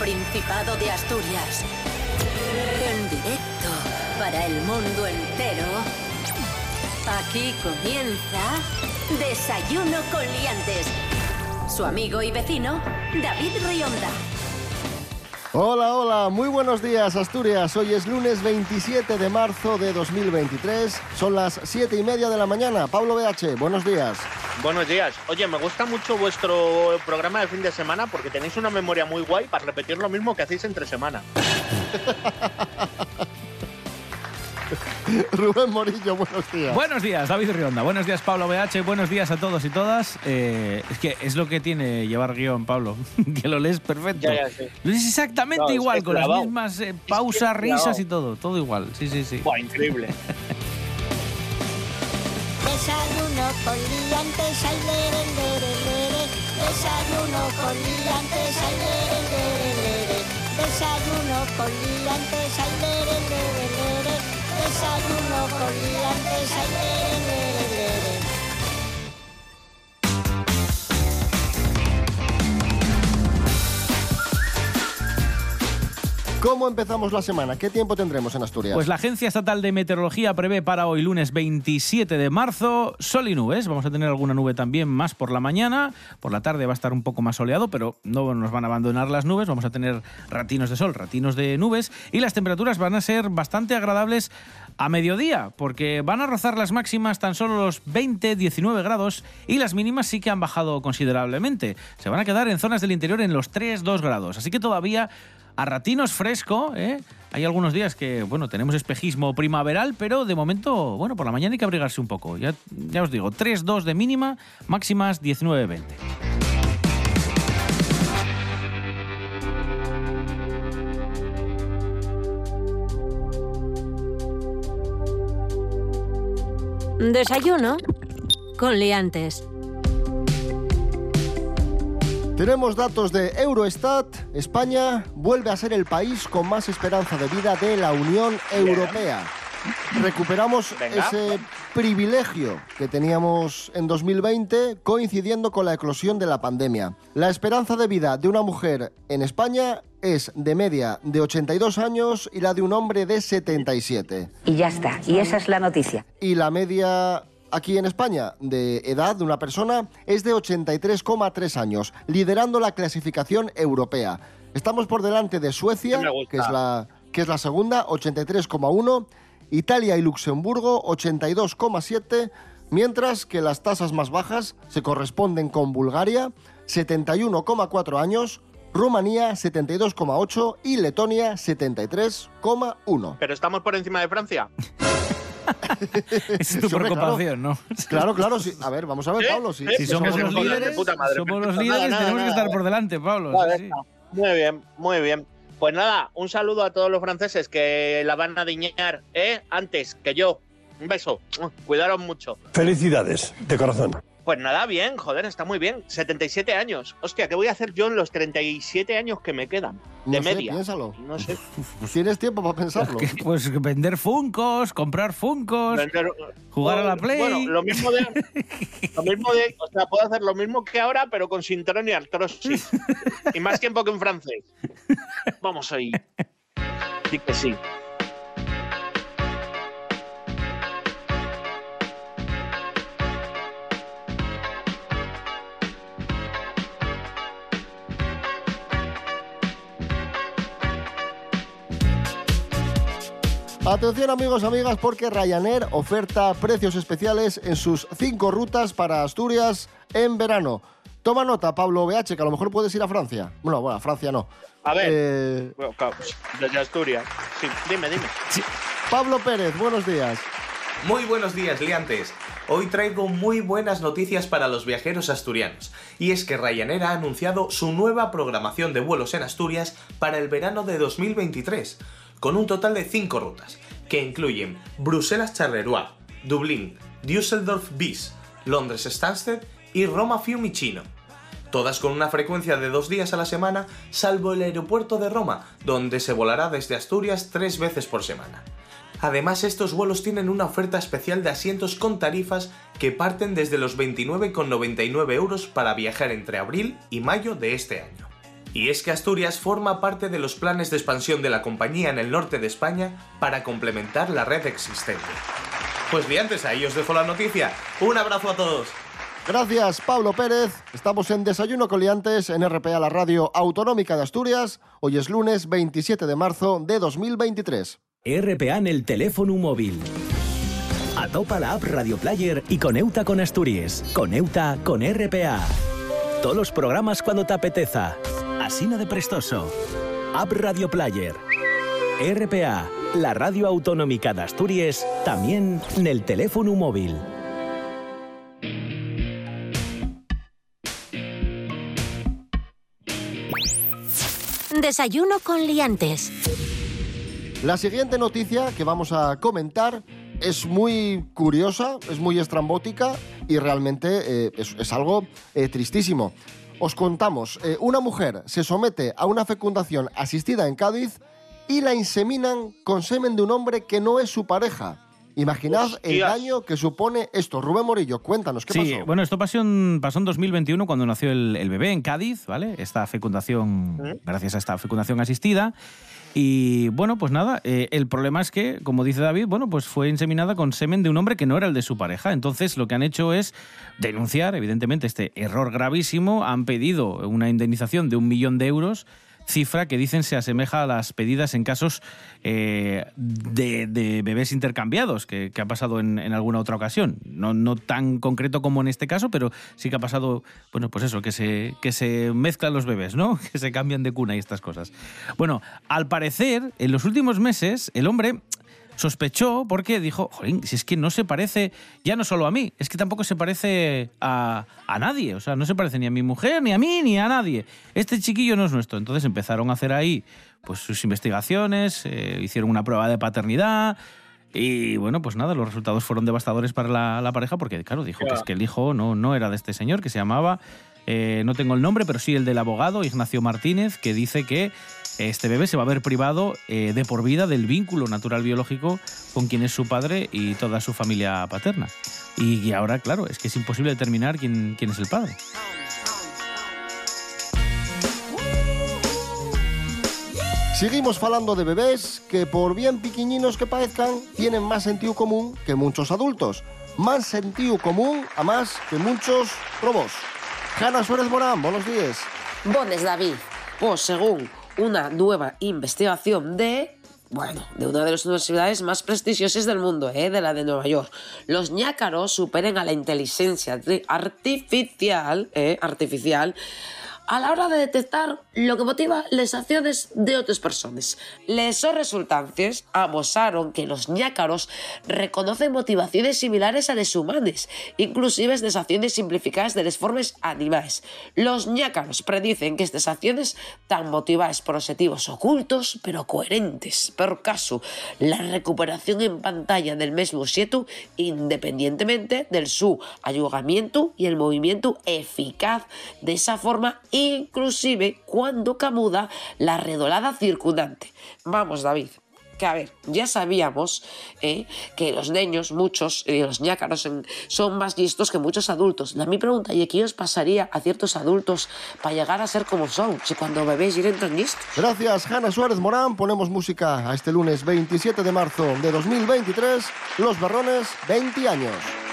Principado de Asturias. En directo para el mundo entero. Aquí comienza Desayuno con Liantes. Su amigo y vecino, David Rionda. Hola, hola, muy buenos días Asturias. Hoy es lunes 27 de marzo de 2023. Son las 7 y media de la mañana. Pablo BH, buenos días. Buenos días. Oye, me gusta mucho vuestro programa de fin de semana porque tenéis una memoria muy guay para repetir lo mismo que hacéis entre semana. Rubén Morillo, buenos días. Buenos días, David Rionda. Buenos días, Pablo BH. Buenos días a todos y todas. Eh, es que es lo que tiene llevar guion, Pablo. que lo lees perfecto. Ya, ya, sí. Lo lees exactamente es igual, que con las mismas eh, Es que pausas, risas y todo. Todo igual. Sí, sí, sí. Buah, increíble. Desayuno con liantes, ay, lere, lere, lere. Desayuno con liantes, ay, lere, lere, lere. Desayuno con liantes, ay, lere, lere, lere. Desayuno con liantes, ay, lere, lere. ¿Cómo empezamos la semana? ¿Qué tiempo tendremos en Asturias? Pues la Agencia Estatal de Meteorología prevé para hoy lunes 27 de marzo sol y nubes. Vamos a tener alguna nube también más por la mañana. Por la tarde va a estar un poco más soleado, pero no nos van a abandonar las nubes. Vamos a tener ratinos de sol, ratinos de nubes. Y las temperaturas van a ser bastante agradables a mediodía, porque van a rozar las máximas tan solo los 20-19 grados y las mínimas sí que han bajado considerablemente. Se van a quedar en zonas del interior en los 3-2 grados. Así que todavía a ratinos fresco, ¿eh? Hay algunos días que, bueno, tenemos espejismo primaveral, pero de momento, bueno, por la mañana hay que abrigarse un poco. Ya, ya os digo, 3-2 de mínima, máximas 19-20. Desayuno con Liantes. Tenemos datos de Eurostat. España vuelve a ser el país con más esperanza de vida de la Unión Europea. Recuperamos Venga. ese privilegio que teníamos en 2020 coincidiendo con la eclosión de la pandemia. La esperanza de vida de una mujer en España es de media de 82 años y la de un hombre de 77. Y ya está. Y esa es la noticia. y la media aquí en España de edad de una persona es de 83,3 años, liderando la clasificación europea. Estamos por delante de Suecia, que es la que es la segunda, 83,1, Italia y Luxemburgo 82,7, mientras que las tasas más bajas se corresponden con Bulgaria 71,4 años, Rumanía 72,8 y Letonia 73,1. Pero estamos por encima de Francia. Esa es tu Hombre, claro. preocupación, ¿no? Claro, claro, sí. A ver, vamos a ver, ¿Eh? Pablo. Si, ¿Eh? Si somos los líderes, de puta madre, somos los líderes, Nada, tenemos nada, que estar por delante, Pablo. Vale, sí, sí. Muy bien, muy bien. Pues nada, un saludo a todos los franceses que la van a diñar ¿eh? antes que yo. Un beso. Cuidaron mucho. Felicidades, de corazón. Pues nada, bien, joder, está muy bien. 77 años. Hostia, ¿qué voy a hacer yo en los 37 años que me quedan? De No sé, media. piénsalo. No sé. Tienes tiempo para pensarlo. Que, Pues vender funcos, comprar funcos, Vender- jugar a la Play. Bueno, lo mismo de. Lo mismo de. O sea, puedo hacer lo mismo que ahora, pero con sintrón y artrosis. y más tiempo que en francés. Vamos ahí. Sí que sí. Atención amigos, amigas, porque Ryanair oferta precios especiales en sus cinco rutas para Asturias en verano. Toma nota, Pablo BH, que a lo mejor puedes ir a Francia. Bueno, bueno, a Francia no. A ver. Eh, Bueno, desde Asturias. Sí, dime, dime. Pablo Pérez, buenos días. Muy buenos días, liantes. Hoy traigo muy buenas noticias para los viajeros asturianos, y es que Ryanair ha anunciado su nueva programación de vuelos en Asturias para el verano de 2023, con un total de 5 rutas, que incluyen Bruselas-Charleroi, Dublín, Düsseldorf-Bis, Londres-Stansted y Roma-Fiumicino. Todas con una frecuencia de dos días a la semana, salvo el aeropuerto de Roma, donde se volará desde Asturias tres veces por semana. Además, estos vuelos tienen una oferta especial de asientos con tarifas que parten desde los 29,99 euros para viajar entre abril y mayo de este año. Y es que Asturias forma parte de los planes de expansión de la compañía en el norte de España para complementar la red existente. Pues bien, antes ahí os dejo la noticia. Un abrazo a todos. Gracias, Pablo Pérez. Estamos en Desayuno Coliantes en RPA, la radio autonómica de Asturias. Hoy es lunes 27 de marzo de 2023. RPA en el teléfono móvil. Atopa la app Radio Player y coneuta con Asturias. Coneuta con RPA. Todos los programas cuando te apeteza. Asina de prestoso. App Radio Player. RPA, la radio autonómica de Asturias, también en el teléfono móvil. Desayuno con liantes. La siguiente noticia que vamos a comentar es muy curiosa, es muy estrambótica y realmente eh, es, es algo eh, tristísimo. Os contamos, eh, una mujer se somete a una fecundación asistida en Cádiz y la inseminan con semen de un hombre que no es su pareja. Imaginad el daño que supone esto. Rubén Morillo, cuéntanos, ¿qué Sí, pasó? bueno, esto pasó en, pasó en 2021 cuando nació el, el bebé en Cádiz, ¿vale? Esta fecundación, gracias a esta fecundación asistida. Y bueno, pues nada, eh, el problema es que, como dice David, bueno, pues fue inseminada con semen de un hombre que no era el de su pareja. Entonces lo que han hecho es denunciar, evidentemente, este error gravísimo. Han pedido una indemnización de un millón de euros cifra que dicen se asemeja a las pedidas en casos eh, de, bebés intercambiados, que, que ha pasado en, en alguna otra ocasión. No, no tan concreto como en este caso, pero sí que ha pasado, bueno, pues eso, que se, que se mezclan los bebés, ¿no? Que se cambian de cuna y estas cosas. Bueno, al parecer, en los últimos meses, el hombre sospechó porque dijo, jolín, si es que no se parece ya no solo a mí, es que tampoco se parece a, a nadie, o sea, no se parece ni a mi mujer, ni a mí, ni a nadie. Este chiquillo no es nuestro. Entonces empezaron a hacer ahí pues sus investigaciones, eh, hicieron una prueba de paternidad. Y bueno, pues nada, los resultados fueron devastadores para la, la pareja porque, claro, dijo que es que el hijo no, no era de este señor, que se llamaba, eh, no tengo el nombre, pero sí el del abogado, Ignacio Martínez, que dice que este bebé se va a ver privado eh, de por vida del vínculo natural biológico con quien es su padre y toda su familia paterna. Y, y ahora, claro, es que es imposible determinar quién, quién es el padre. Seguimos falando de bebés que, por bien piquiñinos que parezcan, tienen más sentido común que muchos adultos. Más sentido común, a más que muchos robos. Hanna Suárez Morán, buenos días. Bones David, pues según una nueva investigación de, bueno, de una de las universidades más prestigiosas del mundo, ¿eh? de la de Nueva York, los ñácaros superan a la inteligencia artificial, ¿eh? artificial, a la hora de detectar lo que motiva las acciones de otras personas. Les resultantes amosaron que los ñácaros reconocen motivaciones similares a las humanas, inclusive las acciones simplificadas de las formas animales. Los ñácaros predicen que estas acciones están motivadas por objetivos ocultos pero coherentes. Por caso, la recuperación en pantalla del mismo objeto independientemente del su ayugamiento y el movimiento eficaz de esa forma inclusive cuando camuda la redolada circundante. Vamos, David. Que a ver, ya sabíamos eh, que los niños, muchos, eh, los ñácaros, son más listos que muchos adultos. La mi pregunta, ¿y qué os pasaría a ciertos adultos para llegar a ser como son, si cuando bebés lleguen tan listos? Gracias, Hanna Suárez Morán. Ponemos música a este lunes 27 de marzo de 2023. Los Berrones, 20 años.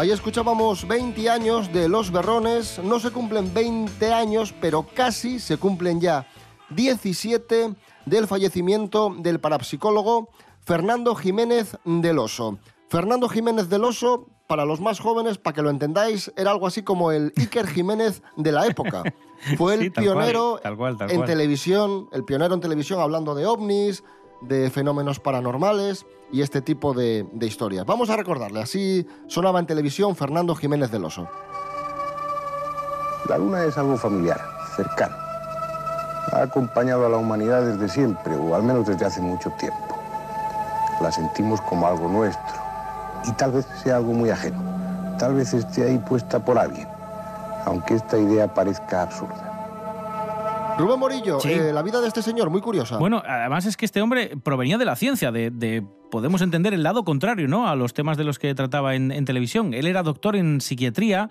Ahí escuchábamos 20 años de Los Berrones. No se cumplen 20 años, pero casi se cumplen ya 17 del fallecimiento del parapsicólogo Fernando Jiménez del Oso. Fernando Jiménez del Oso, para los más jóvenes, para que lo entendáis, era algo así como el Iker Jiménez de la época. Fue el Sí, tal cual, pionero tal cual, tal en cual. televisión, el pionero en televisión hablando de ovnis, de fenómenos paranormales y este tipo de, historias. Vamos a recordarle, así sonaba en televisión Fernando Jiménez del Oso. La luna es algo familiar, cercano. Ha acompañado a la humanidad desde siempre, o al menos desde hace mucho tiempo. La sentimos como algo nuestro, y tal vez sea algo muy ajeno. Tal vez esté ahí puesta por alguien, aunque esta idea parezca absurda. Rubén Morillo, Sí. eh, la vida de este señor, muy curiosa. Bueno, además es que este hombre provenía de la ciencia, de, de- podemos entender el lado contrario, ¿no? A los temas de los que trataba en, en televisión. Él era doctor en psiquiatría.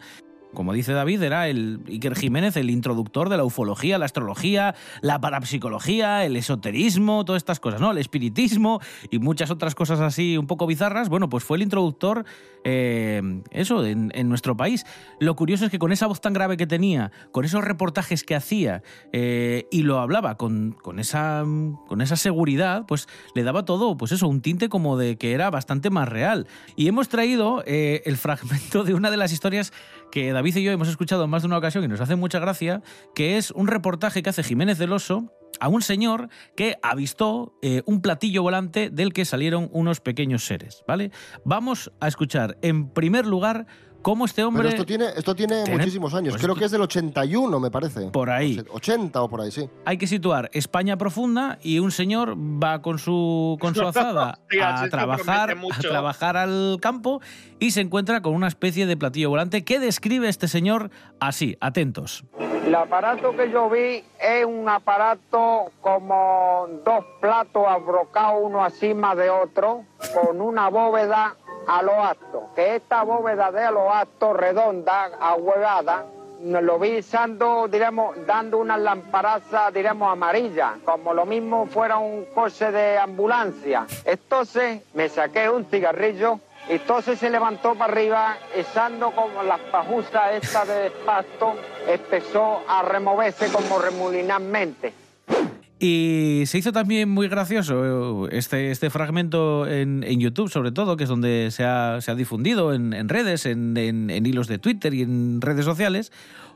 Como dice David, era el Iker Jiménez, el introductor de la ufología, la astrología, la parapsicología, el esoterismo, todas estas cosas, ¿no? El espiritismo y muchas otras cosas así un poco bizarras. Bueno, pues fue el introductor, eh, eso, en, nuestro país. Lo curioso es que con esa voz tan grave que tenía, con esos reportajes que hacía eh, y lo hablaba con, con esa, con esa seguridad, pues le daba todo, pues eso, un tinte como de que era bastante más real. Y hemos traído eh, el fragmento de una de las historias que David y yo hemos escuchado en más de una ocasión y nos hace mucha gracia, que es un reportaje que hace Jiménez del Oso a un señor que avistó eh, un platillo volante del que salieron unos pequeños seres, ¿vale? Vamos a escuchar en primer lugar cómo este hombre... Pero esto tiene, esto tiene, Tiene- muchísimos años. pues Creo esto- que es del 81, me parece. Por ahí. 80 o por ahí, sí. hay que situar España profunda y un señor va con su con su azada a trabajar a trabajar al campo y se encuentra con una especie de platillo volante que describe este señor así, atentos. El aparato que yo vi es un aparato como dos platos abrocados uno encima de otro, con una bóveda a lo alto. Que esta bóveda de a lo alto, redonda, ahuevada, lo vi usando, diremos, dando una lamparaza, diremos, amarilla, como lo mismo fuera un coche de ambulancia. Entonces me saqué un cigarrillo entonces se levantó para arriba, echando como las pajusas estas de pasto, empezó a removerse como remulinarmente. Y se hizo también muy gracioso eh, este, este fragmento en, en YouTube, sobre todo, que es donde se ha, se ha difundido en, en redes, en- en hilos de Twitter y en redes sociales,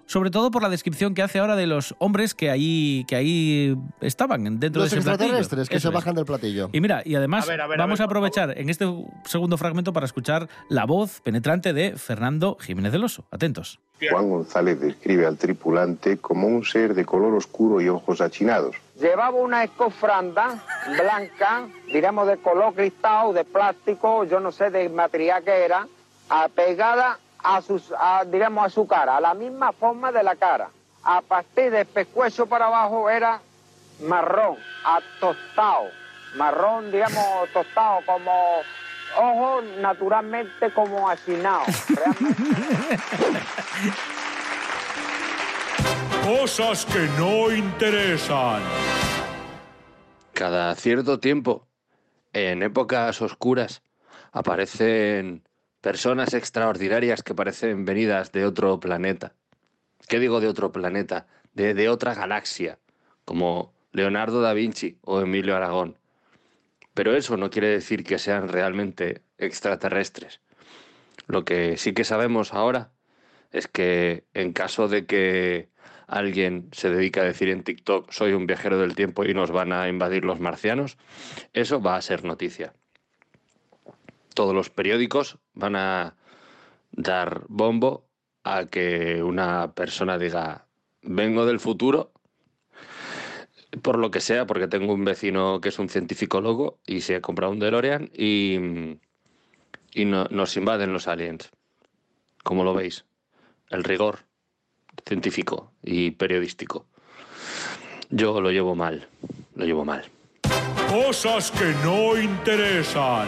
sobre todo por la descripción que hace ahora de los hombres que ahí, que ahí estaban dentro Los de ese platillo. extraterrestres que Eso se es. bajan del platillo. Y mira, y además A ver, a ver, a vamos ver, a aprovechar en este segundo fragmento para escuchar la voz penetrante de Fernando Jiménez del Oso. Atentos. Juan González describe al tripulante como un ser de color oscuro y ojos achinados. Llevaba una escofranda blanca, diremos de color cristal, de plástico, yo no sé de material que era, apegada a, sus, a, diremos, a su cara, a la misma forma de la cara. A partir del pescuezo para abajo era marrón, atostado, marrón, digamos, tostado, como ojos naturalmente como achinados. Cosas que no interesan. Cada cierto tiempo, en épocas oscuras, aparecen personas extraordinarias que parecen venidas de otro planeta. ¿Qué digo de otro planeta? De, de otra galaxia, como Leonardo da Vinci o Emilio Aragón. Pero eso no quiere decir que sean realmente extraterrestres. Lo que sí que sabemos ahora es que en caso de que alguien se dedique a decir en TikTok soy un viajero del tiempo y nos van a invadir los marcianos, eso va a ser noticia. Todos los periódicos van a dar bombo a que una persona diga vengo del futuro por lo que sea, porque tengo un vecino que es un científico loco y se ha comprado un DeLorean y, y no- nos invaden los aliens. Como lo veis, el rigor científico y periodístico. Yo lo llevo mal, lo llevo mal. Cosas que no interesan.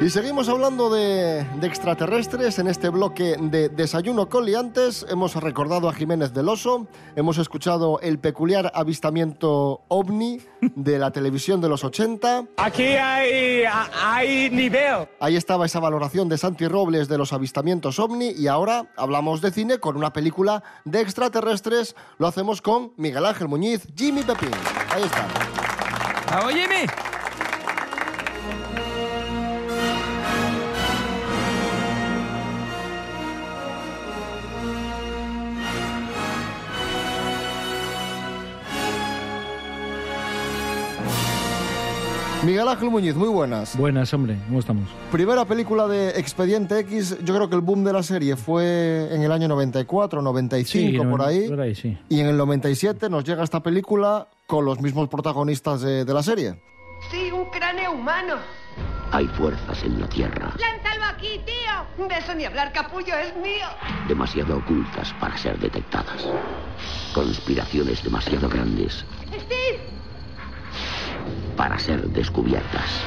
Y seguimos hablando de, de extraterrestres en este bloque de Desayuno con Liantes. Hemos recordado a Jiménez del Oso, hemos escuchado el peculiar avistamiento ovni de la televisión de los 80. Aquí hay, hay nivel. Ahí estaba esa valoración de Santi Robles de los avistamientos ovni y ahora hablamos de cine con una película de extraterrestres. Lo hacemos con Miguel Ángel Muñiz, Jimmy Pepín. Ahí está. ¡Bravo, Jimmy! Miguel Ángel Muñiz, muy buenas. Buenas, hombre, ¿cómo estamos? Primera película de Expediente X, yo creo que el boom de la serie fue en el año 94, 95, Sí, por ahí. Por ahí, sí. Y en el 97 nos llega esta película con los mismos protagonistas de, de la serie. Sí, un cráneo humano. Hay fuerzas en la Tierra ¡Lánzalo aquí, tío! De eso ni hablar, capullo, es mío. demasiado ocultas para ser detectadas. Conspiraciones demasiado grandes Steve, para ser descubiertas.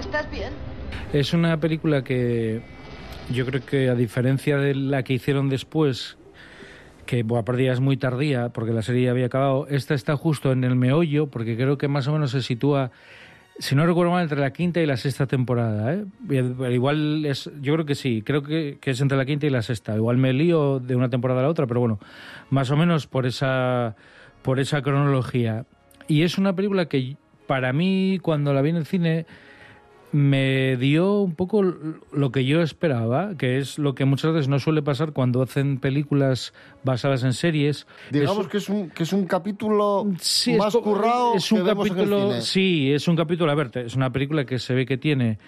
¿estás bien? Es una película que yo creo que a diferencia de la que hicieron después, que ya es muy tardía porque la serie ya había acabado, esta está justo en el meollo porque creo que más o menos se sitúa, si no recuerdo mal, entre la quinta y la sexta temporada. ¿eh? Igual es, yo creo que sí, creo que, que es entre la quinta y la sexta. Igual me lío de una temporada a la otra, pero bueno, más o menos por esa, por esa cronología. Y es una película que para mí, cuando la vi en el cine, me dio un poco lo que yo esperaba, que es lo que muchas veces no suele pasar cuando hacen películas basadas en series. Digamos Es- que, es un, que es un capítulo Sí, más es, currado es un que vemos en el capítulo cine. sí es un capítulo a ver es una película que se ve que tiene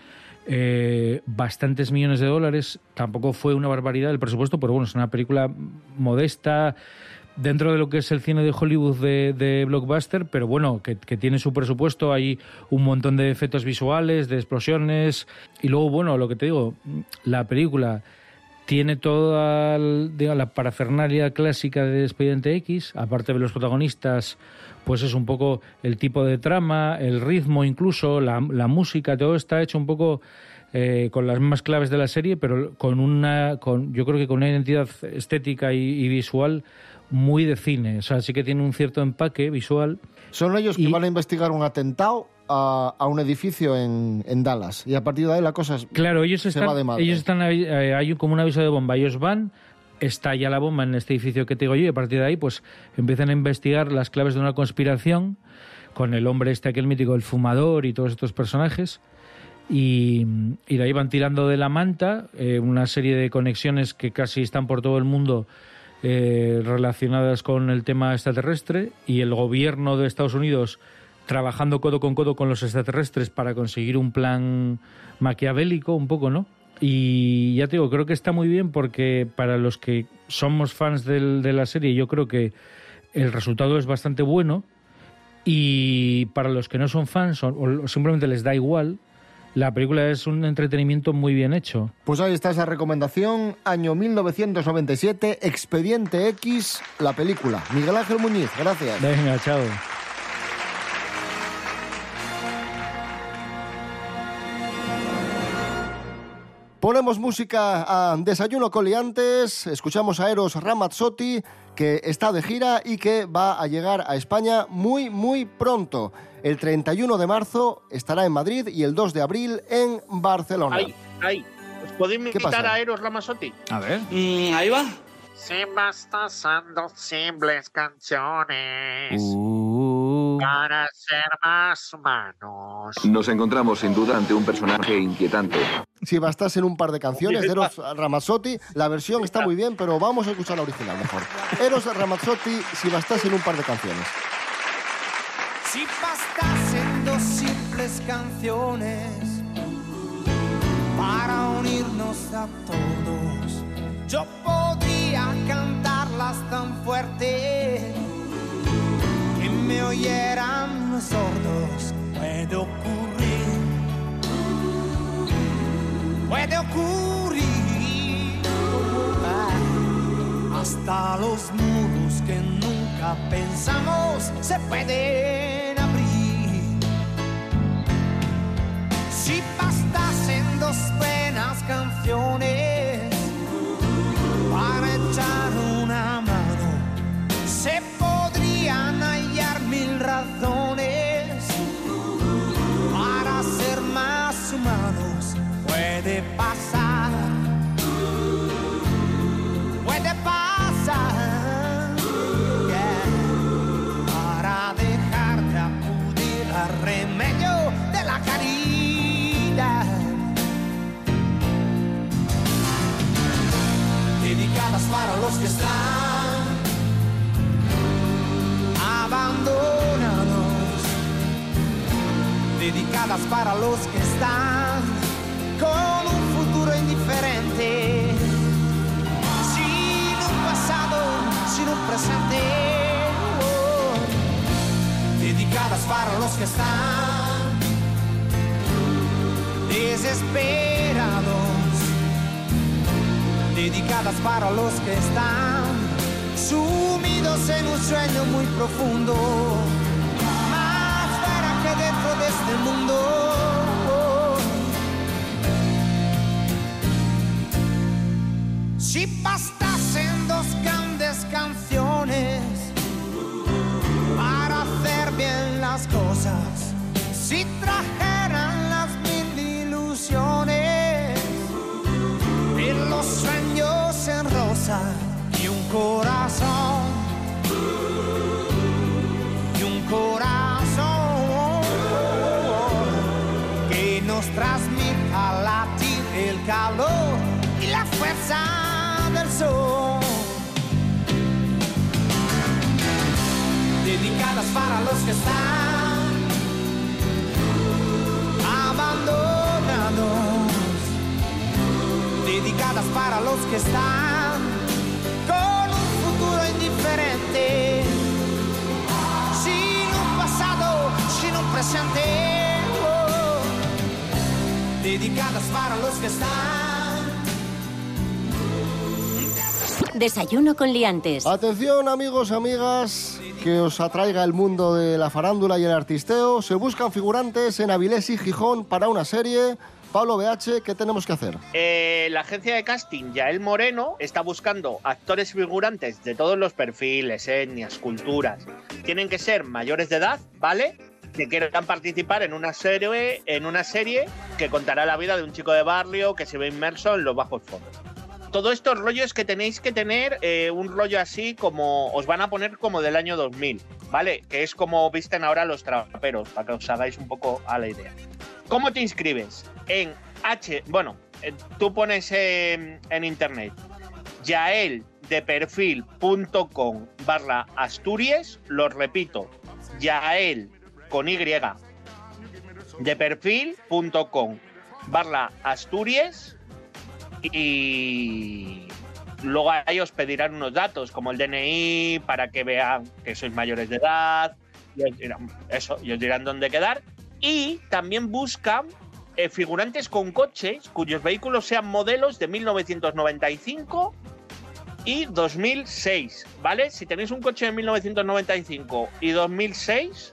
eh, bastantes millones de dólares tampoco fue una barbaridad el presupuesto pero bueno es una película modesta dentro de lo que es el cine de Hollywood de, blockbuster pero bueno que, tiene su presupuesto hay un montón de efectos visuales de explosiones y luego bueno lo que te digo la película tiene toda la parafernalia clásica de Expediente X, aparte de los protagonistas, pues es un poco el tipo de trama, el ritmo incluso, la, la música, todo está hecho un poco eh, con las mismas claves de la serie, pero con una, con, yo creo que con una identidad estética y, y visual muy de cine. O sea, sí que tiene un cierto empaque visual. Son ellos que van a investigar un atentado a, a un edificio en, en Dallas. Y a partir de ahí la cosa Claro, ellos se están, va de madre. ellos están eh, hay como un aviso de bomba. Ellos van, estalla la bomba en este edificio que te digo yo, y a partir de ahí, pues empiezan a investigar las claves de una conspiración con el hombre este, aquel mítico, el fumador y todos estos personajes. Y, y de ahí van tirando de la manta eh, una serie de conexiones que casi están por todo el mundo eh, relacionadas con el tema extraterrestre y el gobierno de Estados Unidos trabajando codo con codo con los extraterrestres para conseguir un plan maquiavélico un poco, ¿no? Y ya te digo, creo que está muy bien porque para los que somos fans del- de la serie yo creo que el resultado es bastante bueno y para los que no son fans o, o simplemente les da igual, la película es un entretenimiento muy bien hecho. Pues ahí está esa recomendación, año 1997, Expediente X, la película. Miguel Ángel Muñiz, gracias. Venga, chao. Ponemos música a Desayuno Coliantes, escuchamos a Eros Ramazzotti, que está de gira y que va a llegar a España muy, muy pronto. El 31 de marzo estará en Madrid y el 2 de abril en Barcelona. Ay, ay. ¿Os podéis invitar pasa? a Eros Ramazzotti? A ver. ahí va. Si bastas dos simples canciones para ser más humanos. Nos encontramos sin duda ante un personaje inquietante. Si bastas en un par de canciones de Eros Ramazzotti, la versión está muy bien, pero vamos a escuchar la original mejor. Eros Ramazzotti, si bastas en un par de canciones. Si bastasen dos simples canciones para unirnos a todos, yo podría cantarlas tan fuerte que me oyeran los sordos. Puede ocurrir, puede ocurrir. Hasta los muros que nunca pensamos se pueden abrir. Para los que están con un futuro indiferente, sin un pasado, sin un presente, dedicadas para los que están desesperados. Dedicadas para los que están sumidos en un sueño muy profundo, Si bastasen dos grandes canciones para hacer bien las cosas, si trajeran las mil ilusiones y los sueños en rosa y un corazón para los que están abandonados dedicadas para los que están con un futuro indiferente, sin un pasado, sin un presente, oh, dedicadas para los que están. Desayuno con liantes. Atención amigos, amigas, que os atraiga el mundo de la farándula y el artisteo. Se buscan figurantes en Avilés y Gijón para una serie. Pablo BH, ¿qué tenemos que hacer? Eh, la agencia de casting Yael Moreno está buscando actores figurantes de todos los perfiles, etnias, culturas. Tienen que ser mayores de edad, ¿vale? Que quieran participar en una serie, en una serie que contará la vida de un chico de barrio que se ve inmerso en los bajos fondos. Todo estos rollos que tenéis que tener eh, un rollo así como os van a poner como del año 2000, ¿vale? Que es como visten ahora los traperos, para que os hagáis un poco a la idea. ¿Cómo te inscribes? En H, bueno, eh, tú pones en, internet yaeldeperfil.com barra Asturias, lo repito, yael con Y, deperfil.com barra Asturias y luego ahí os pedirán unos datos como el DNI para que vean que sois mayores de edad, y os dirán, eso, y dirán dónde quedar. Y también buscan eh, figurantes con coches cuyos vehículos sean modelos de 1995 y 2006, ¿vale? Si tenéis un coche de 1995 y 2006,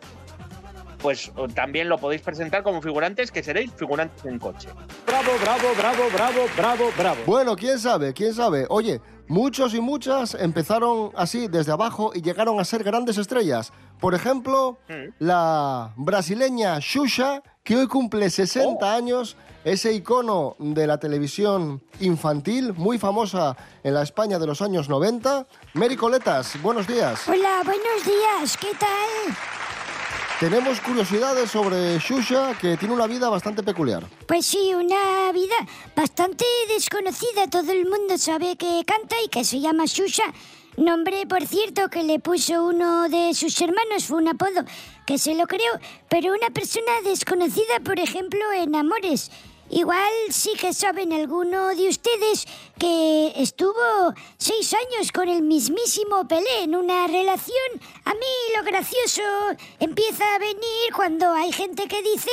pues también lo podéis presentar como figurantes, que seréis figurantes en coche. Bravo, bravo, bravo, bravo, bravo, bravo. Bueno, quién sabe, quién sabe. Oye, muchos y muchas empezaron así desde abajo y llegaron a ser grandes estrellas. Por ejemplo, la brasileña Xuxa, que hoy cumple 60 años, ese icono de la televisión infantil, muy famosa en la España de los años 90. Mary Coletas, buenos días. Hola, buenos días, ¿qué tal? Tenemos curiosidades sobre Xuxa, que tiene una vida bastante peculiar. Pues sí, una vida bastante desconocida. Todo el mundo sabe que canta y que se llama Xuxa. Nombre, por cierto, que le puso uno de sus hermanos, fue un apodo, que se lo creo, pero una persona desconocida, por ejemplo, en Amores. Igual sí que saben alguno de ustedes que estuvo seis años con el mismísimo Pelé en una relación. A mí lo gracioso empieza a venir cuando hay gente que dice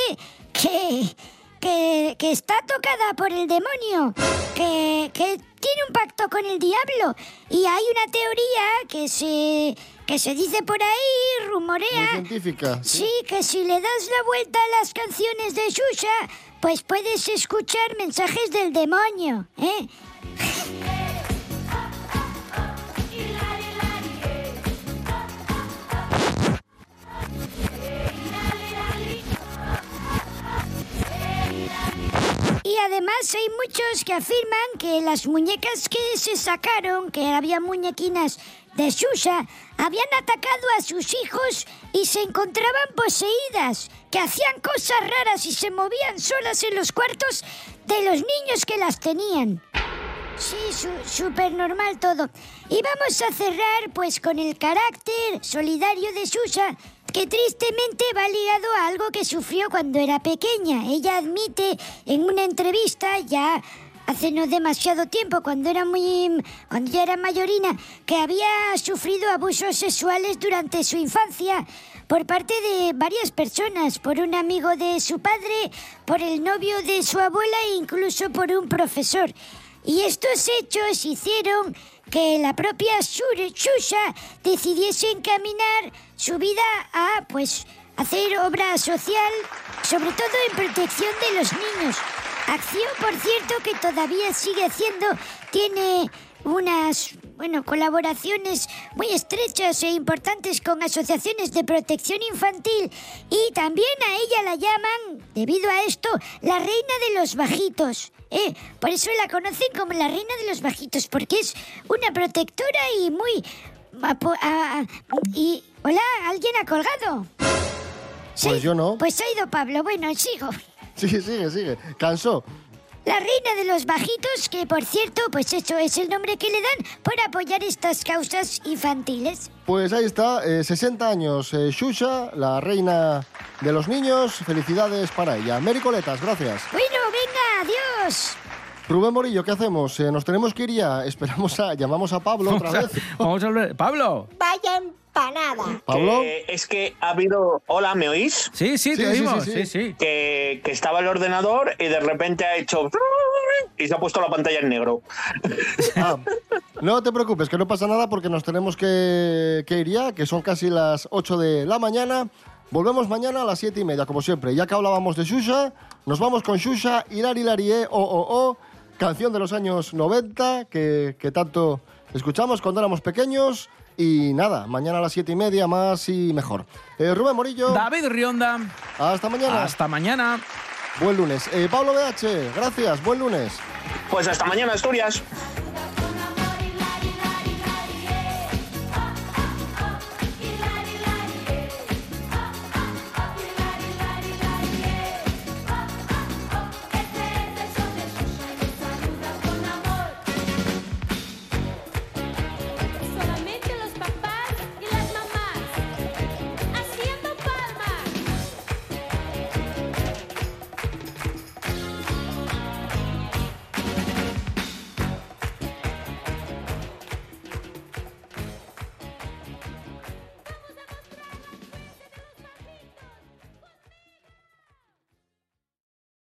que, que, que está tocada por el demonio, que, que tiene un pacto con el diablo. Y hay una teoría que se, que se dice por ahí, Muy rumorea. científica. Sí, que si le das la vuelta a las canciones de Xuxa, pues puedes escuchar mensajes del demonio, ¿eh? Y además hay muchos que afirman que las muñecas que se sacaron, que había muñequinas de Xuxa, habían atacado a sus hijos y se encontraban poseídas, que hacían cosas raras y se movían solas en los cuartos de los niños que las tenían. Sí, su- súper normal todo. Y vamos a cerrar pues con el carácter solidario de Susa, que tristemente va ligado a algo que sufrió cuando era pequeña. Ella admite en una entrevista ya hace no demasiado tiempo, cuando era muy cuando ya era mayorina, que había sufrido abusos sexuales durante su infancia por parte de varias personas, por un amigo de su padre, por el novio de su abuela e incluso por un profesor. Y estos hechos hicieron que la propia Shusha decidiese encaminar su vida a, pues, hacer obra social, sobre todo en protección de los niños. Acción, por cierto, que todavía sigue haciendo, tiene unas, bueno, colaboraciones muy estrechas e importantes con asociaciones de protección infantil y también a ella la llaman, debido a esto, la reina de los bajitos. ¿eh? Por eso la conocen como la reina de los bajitos, porque es una protectora y muy... apo- a- a- y, hola, ¿alguien ha colgado? Pues yo no. Pues ha ido Pablo. Bueno, sigo. Sigue, sigue, sigue. Cansó. La reina de los bajitos, que por cierto, pues eso es el nombre que le dan por apoyar estas causas infantiles. Pues ahí está, eh, 60 años, eh, Shusha, la reina de los niños. Felicidades para ella. Mary Coletas, gracias. Bueno, venga, adiós. Rubén Morillo, ¿qué hacemos? Eh, nos tenemos que ir ya. Esperamos a... Llamamos a Pablo otra Vamos a- vez. Vamos a hablar. ¡Pablo! Vaya empanada. ¿Pablo? Que es que ha habido. Hola, ¿me oís? Sí, sí, te Sí, oímos. sí, Sí, sí. sí. Que, que estaba el ordenador y de repente ha hecho. Y se ha puesto la pantalla en negro. Ah, no te preocupes, que no pasa nada porque nos tenemos que, que ir ya, que son casi las 8 de la mañana. Volvemos mañana a las 7 y media, como siempre. Ya que hablábamos de Shusha, nos vamos con Shusha, Hilari Hilarie, o, o, o, canción de los años 90 que, que tanto escuchamos cuando éramos pequeños. Y nada, mañana a las 7 y media, más y mejor. Eh, Rubén Morillo. David Rionda. Hasta mañana. Hasta mañana. Buen lunes. Eh, Pablo BH, gracias. Buen lunes. Pues hasta mañana, Asturias.